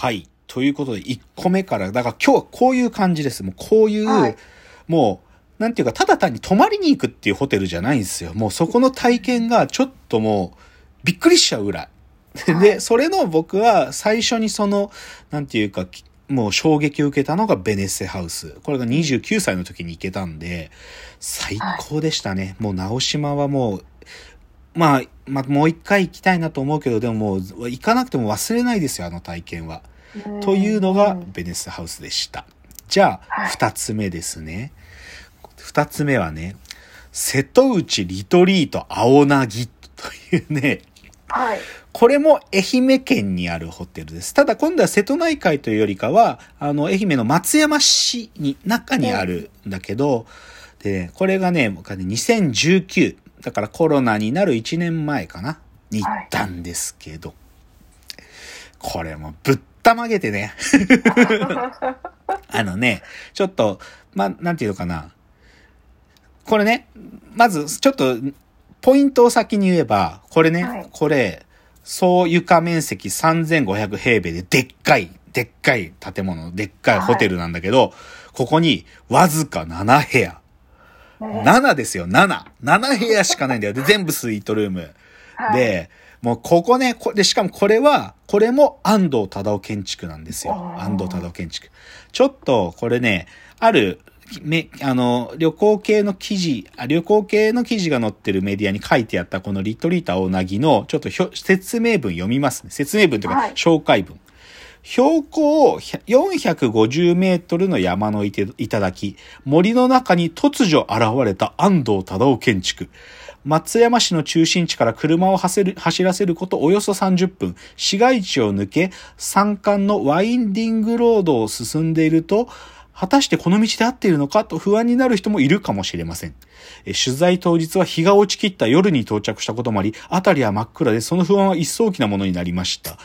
はい。ということで、1個目から、だから今日はこういう感じです。もうこういう、はいもう、なんていうか、ただ単に泊まりに行くっていうホテルじゃないんですよ。もうそこの体験がちょっともう、びっくりしちゃうぐらい。で、それの僕は最初にその、なんていうか、きもう衝撃を受けたのがベネッセハウス。これが29歳の時に行けたんで、最高でしたね。もう直島はもう、まあ、まあ、もう一回行きたいなと思うけど、でももう行かなくても忘れないですよ、あの体験は。というのがベネッセハウスでした。じゃあ、はい二つ目ですね。二つ目はね、瀬戸内リトリート青凪というね、はい。これも愛媛県にあるホテルです。ただ今度は瀬戸内海というよりかは、あの、愛媛の松山市に、中にあるんだけど、で、これがね、僕はね2019、だからコロナになる1年前かな、に行ったんですけど、これもぶったまげてね、あのね、ちょっと、ま、なんていうのかな。これね、まず、ちょっと、ポイントを先に言えば、これね、はい。これ、総床面積3500平米ででっかい、でっかい建物、でっかいホテルなんだけど、ここにわずか7部屋。7ですよ、7。7部屋しかないんだよ。で、全部スイートルーム。はい、で、もうここね、こで、しかもこれは、これも安藤忠夫建築なんですよ。安藤忠夫建築。ちょっと、これね、ある、め、あの、旅行系の記事、あ旅行系の記事が載ってるメディアに書いてあったこのリトリータ青凪の、ちょっとひょ説明文読みますね。説明文というか、はい紹介文。標高450メートルの山の頂、森の中に突如現れた安藤忠夫建築。松山市の中心地から車を走走らせることおよそ30分、市街地を抜け、山間のワインディングロードを進んでいると、果たしてこの道で合っているのかと不安になる人もいるかもしれません。え取材当日は日が落ちきった夜に到着したこともあり、辺りは真っ暗でその不安は一層大きなものになりました。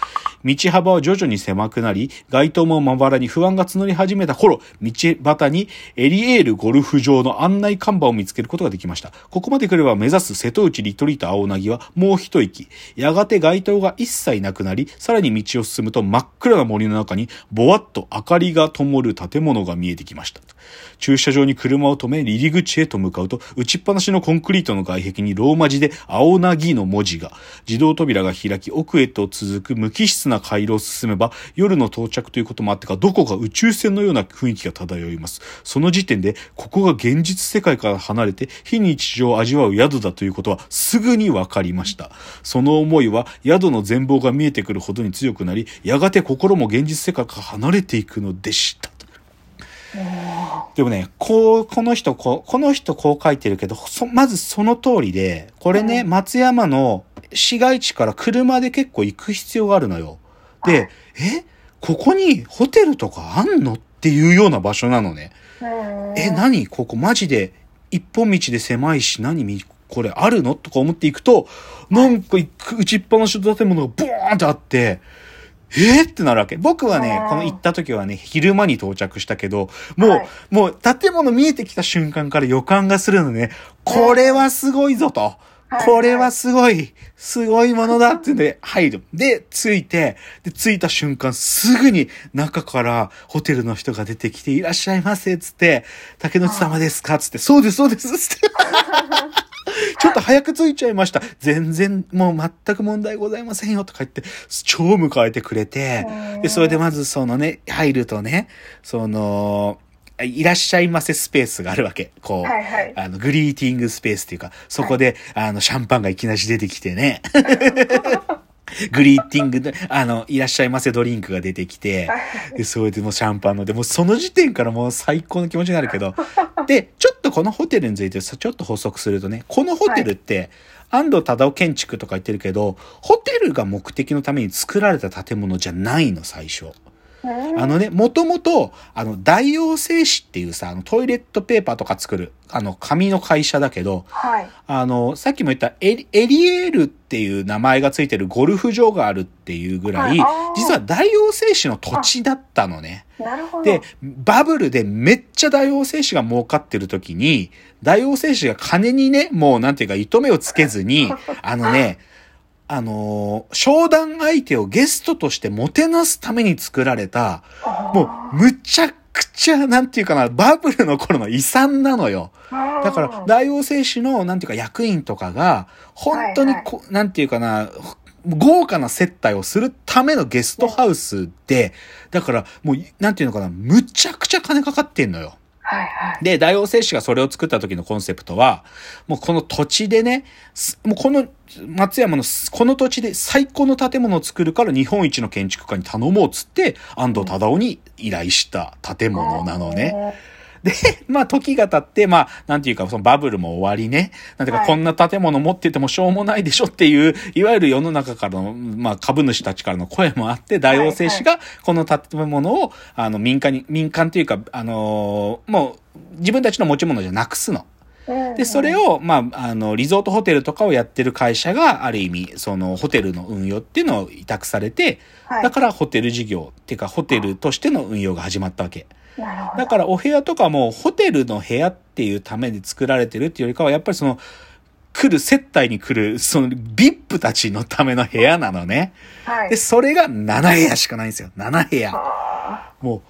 道幅は徐々に狭くなり、街灯もまばらに不安が募り始めた頃、道端にエリエールゴルフ場の案内看板を見つけることができました。ここまで来れば目指す瀬戸内リトリート青凪はもう一息。やがて街灯が一切なくなり、さらに道を進むと真っ暗な森の中に、ぼわっと明かりが灯る建物が見えてきました。駐車場に車を止め、入り口へと向かうと、打ちっぱなしのコンクリートの外壁にローマ字で青凪の文字が、自動扉が開き、奥へと続く無機質な回廊を進めば、夜の到着ということもあってか、どこか宇宙船のような雰囲気が漂います。その時点で、ここが現実世界から離れて、非日常を味わう宿だということは、すぐに分かりました。その思いは、宿の全貌が見えてくるほどに強くなり、やがて心も現実世界から離れていくのでした。でもね、こう、この人、こう、この人こう書いてるけど、そまずその通りで、これね、うん。松山の市街地から車で結構行く必要があるのよ。で、え？ここにホテルとかあんの？っていうような場所なのね。え、何？ここマジで一本道で狭いし、何みこれあるの？とか思っていくと、なんか打ちっぱなしの建物がボーンってあって、えー、ってなるわけ。僕はねこの行った時はね、昼間に到着したけど、もう、はいもう建物見えてきた瞬間から予感がするのね、これはすごいぞと。はいこれはすごい、すごいものだってんで入る。で、着いて、で、着いた瞬間すぐに中からホテルの人が出てきて、いらっしゃいませ、つって、竹野内様ですかつって、そうです、そうです、つって。ちょっと早く着いちゃいました。全然、もう全く問題ございませんよ、とか言って、超迎えてくれて、で、それでまずそのね、入るとね、その、いらっしゃいませスペースがあるわけ。こう、はいはいあの、グリーティングスペースっていうか、そこで、あの、シャンパンがいきなり出てきてね。グリーティングで、あの、いらっしゃいませドリンクが出てきて、で、それでもうシャンパンので、もうその時点からもう最高の気持ちになるけど、で、ちょっとこのホテルについてさ、ちょっと補足するとね、このホテルって、安藤忠夫建築とか言ってるけど、ホテルが目的のために作られた建物じゃないの、最初。あのね、もともと、あの、大王製紙っていうさ、あの、トイレットペーパーとか作る、あの、紙の会社だけど、はい。あの、さっきも言ったエリエリエールっていう名前がついてるゴルフ場があるっていうぐらい、はい実は大王製紙の土地だったのね。なるほど。で、バブルでめっちゃ大王製紙が儲かってる時に、大王製紙が金にね、もうなんていうか糸目をつけずに、あのね、あのー商談相手をゲストとしてもてなすために作られた、もう、むちゃくちゃ、なんていうかな、バブルの頃の遺産なのよ。だから、大王製紙の、なんていうか、役員とかが、本当にこ、なんていうかな、豪華な接待をするためのゲストハウスで、だから、もう、なんていうのかな、むちゃくちゃ金かかってんのよ。はいはい。で、大王製紙がそれを作った時のコンセプトは、もうこの土地でね、すもうこの松山のすこの土地で最高の建物を作るから日本一の建築家に頼もうっつって、安藤忠雄に依頼した建物なのね。で、まあ時が経って、まあなんていうかそのバブルも終わりね。なんていうかはいこんな建物持っててもしょうもないでしょっていう、いわゆる世の中からの、まあ株主たちからの声もあって、大王製紙がこの建物を、あの民間に、民間というか、あのーもう自分たちの持ち物じゃなくすの。うんで、それを、まあ、あの、リゾートホテルとかをやってる会社が、ある意味、その、ホテルの運用っていうのを委託されて、はいだからホテル事業っていうか、ホテルとしての運用が始まったわけ。だから、お部屋とかも、ホテルの部屋っていうために作られてるっていうよりかは、やっぱりその、来る、接待に来る、その、VIP たちのための部屋なのね。はいで、。それが7部屋しかないんですよ。7部屋。あもう、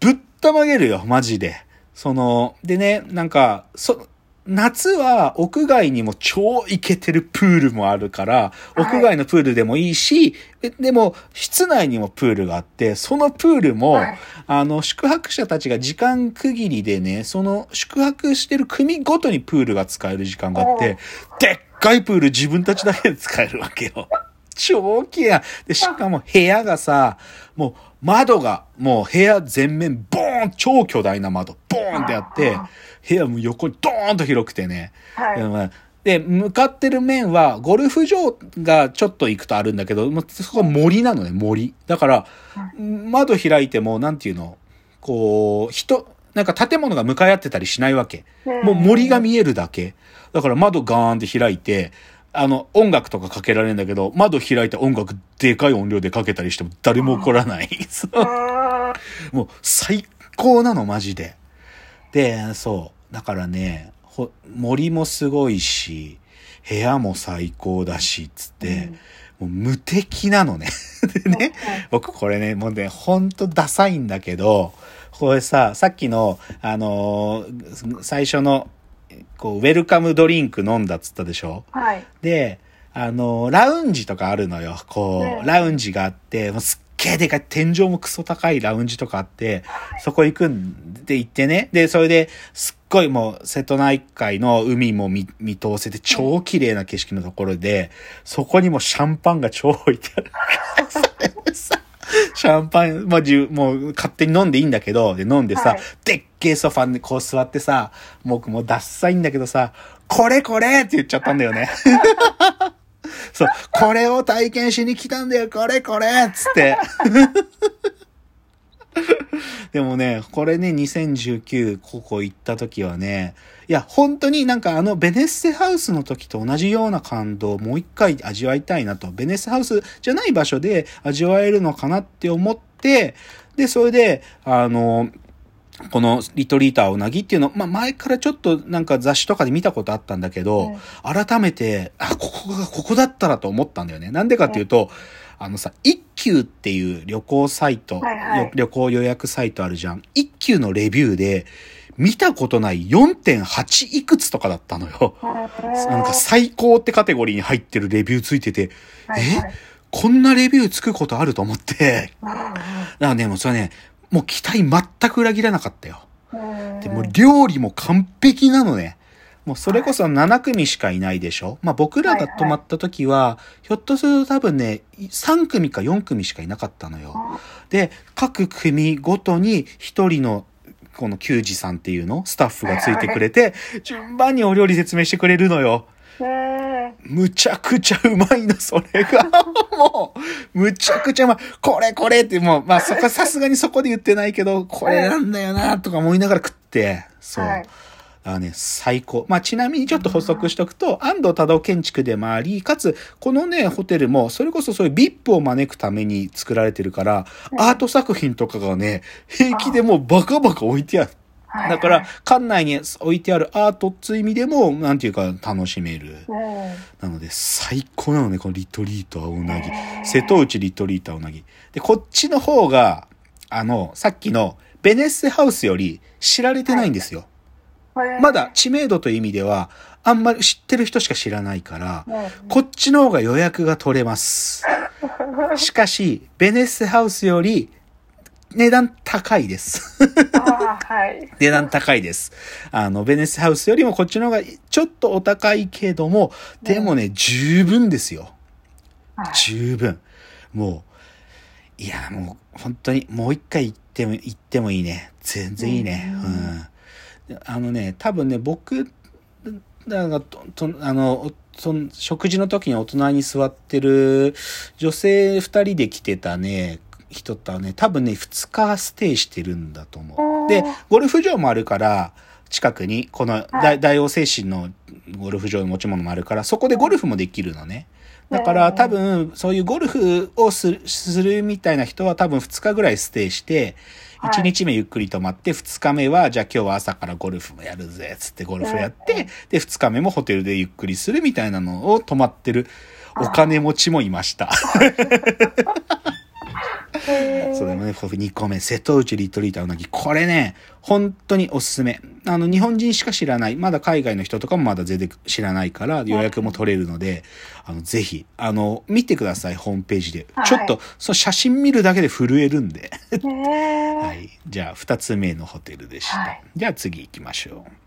ぶったまげるよ、マジで。その、でね、なんか、そ、夏は屋外にも超イケてるプールもあるから、はい。屋外のプールでもいいし、えでも、室内にもプールがあって、そのプールも、はい。あの、宿泊者たちが時間区切りでね、その宿泊してる組ごとにプールが使える時間があって、でっかいプール自分たちだけで使えるわけよ。超綺麗。で、しかも部屋がさ、もう窓が、もう部屋全面ボーン超巨大な窓、ボーンってあって、部屋も横にドーンと広くてね。はい。で向かってる面は、ゴルフ場がちょっと行くとあるんだけど、もうそこは森なのね、森。だから、窓開いても、なんていうの、こう、人、なんか建物が向かい合ってたりしないわけ。もう森が見えるだけ。だから窓ガーンって開いて、あの、音楽とかかけられるんだけど、窓開いて音楽でかい音量でかけたりしても誰も怒らない。もう最高なの、マジで。で、そう。だからね、ほ森もすごいし、部屋も最高だし、つって、もう無敵なのね。でね、僕これね、もうね、ほんとダサいんだけど、これさ、さっきの、あのー最初の、こう、ウェルカムドリンク飲んだっつったでしょ？はい。で、あの、ラウンジとかあるのよ。こねう、ラウンジがあって、もうすっげえでかい、天井もクソ高いラウンジとかあって、そこ行くんで行ってね。で、それで、すっごいもう、瀬戸内海の海も見見通せて、超綺麗な景色のところで、そこにもシャンパンが超置いてある。シャンパン、まあ、じゅもう勝手に飲んでいいんだけど、で、飲んでさ、はい。でっけえソファにこう座ってさ、僕もうダッサいんだけどさ、これこれ!って言っちゃったんだよね。そう、これを体験しに来たんだよ、これこれ!っつって。でもね、これね、2019、ここ行った時はね、いや、本当になんかあのベネッセハウスの時と同じような感動をもう一回味わいたいなと。ベネッセハウスじゃない場所で味わえるのかなって思って、で、それで、あの、このリトリーターうなぎっていうの、まあ前からちょっとなんか雑誌とかで見たことあったんだけど、改めて、あ、ここが、ここだったらと思ったんだよね。なんでかっていうと、あのさ、一休っていう旅行サイト、はいはいよ旅行予約サイトあるじゃん。一休のレビューで、見たことない4.8いくつとかだったのよ。なんか最高ってカテゴリーに入ってるレビューついてて、え？こんなレビューつくことあると思って。だからね、もうそれね、もう期待全く裏切らなかったよ。で、もう料理も完璧なのね。もうそれこそ7組しかいないでしょ？まあ僕らが泊まった時は、ひょっとすると多分ね、3組か4組しかいなかったのよ。で、各組ごとに1人のこの球児さんっていうの？スタッフがついてくれて、順番にお料理説明してくれるのよ。むちゃくちゃうまいの、それが。もう、むちゃくちゃうまい。これこれって、もう、まあそこ、さすがにそこで言ってないけど、これなんだよな、とか思いながら食って、そう。はいだからね、最高。まあ、ちなみにちょっと補足しとくと、安藤忠雄建築でもあり、かつ、このね、ホテルも、それこそそういう VIP を招くために作られてるから、アート作品とかがね、平気でもうバカバカ置いてあっはいだから、館内に置いてあるアートっていう意味でも、なんていうか楽しめる。うんなので、最高なのね、このリトリート青なぎ。瀬戸内リトリート青なぎ。で、こっちの方が、あの、さっきのベネッセハウスより知られてないんですよ。まだ、知名度という意味では、あんまり知ってる人しか知らないから、うんこっちの方が予約が取れます。しかし、ベネッセハウスより値段高いです。はい。値段高いです。あの、ベネッセハウスよりもこっちの方がちょっとお高いけども、でもね、十分ですよ。はい十分。もう、いや、もう、本当に、もう一回行っても、行ってもいいね。全然いいね。ううんあのね、多分ね、僕、だが、と、とあの、その食事の時にお隣に座ってる女性二人で来てたね、人とはね、多分ね、二日ステイしてるんだと思う。でゴルフ場もあるから、近くに、このはい大大王精神のゴルフ場の持ち物もあるから、そこでゴルフもできるのね。だからうん多分、そういうゴルフをするするみたいな人は多分2日ぐらいステイして、はい1日目ゆっくり泊まって、2日目は、じゃあ今日は朝からゴルフもやるぜ、つってゴルフやって、うんで、2日目もホテルでゆっくりするみたいなのを泊まってるお金持ちもいました。そうだよね。これ2個目。瀬戸内リトリートうなぎ。これね、本当におすすめ。あの、日本人しか知らない。まだ海外の人とかもまだ全然知らないから予約も取れるので、あの、ぜひ、あの、見てください、ホームページで。はいちょっと、その写真見るだけで震えるんで。はい。じゃあ、2つ目のホテルでした。はいじゃあ次行きましょう。